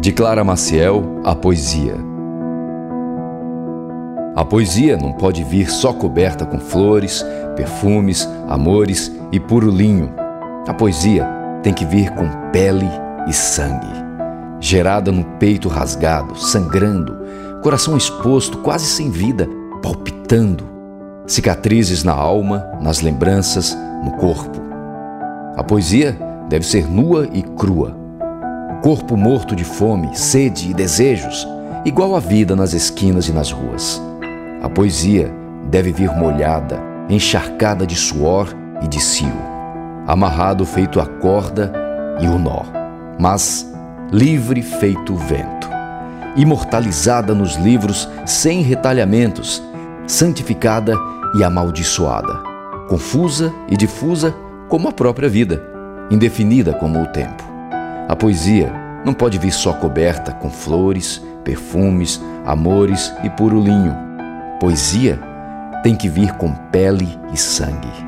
De Clara Maciel, a poesia. A poesia não pode vir só coberta com flores, perfumes, amores e puro linho. A poesia tem que vir com pele e sangue. Gerada no peito rasgado, sangrando, coração exposto, quase sem vida, palpitando. Cicatrizes na alma, nas lembranças, no corpo. A poesia deve ser nua e crua. Corpo morto de fome, sede e desejos, igual a vida nas esquinas e nas ruas. A poesia deve vir molhada, encharcada de suor e de cio, amarrado feito a corda e o nó, mas livre feito o vento, imortalizada nos livros sem retalhamentos, santificada e amaldiçoada, confusa e difusa como a própria vida, indefinida como o tempo. A poesia não pode vir só coberta com flores, perfumes, amores e puro linho. Poesia tem que vir com pele e sangue.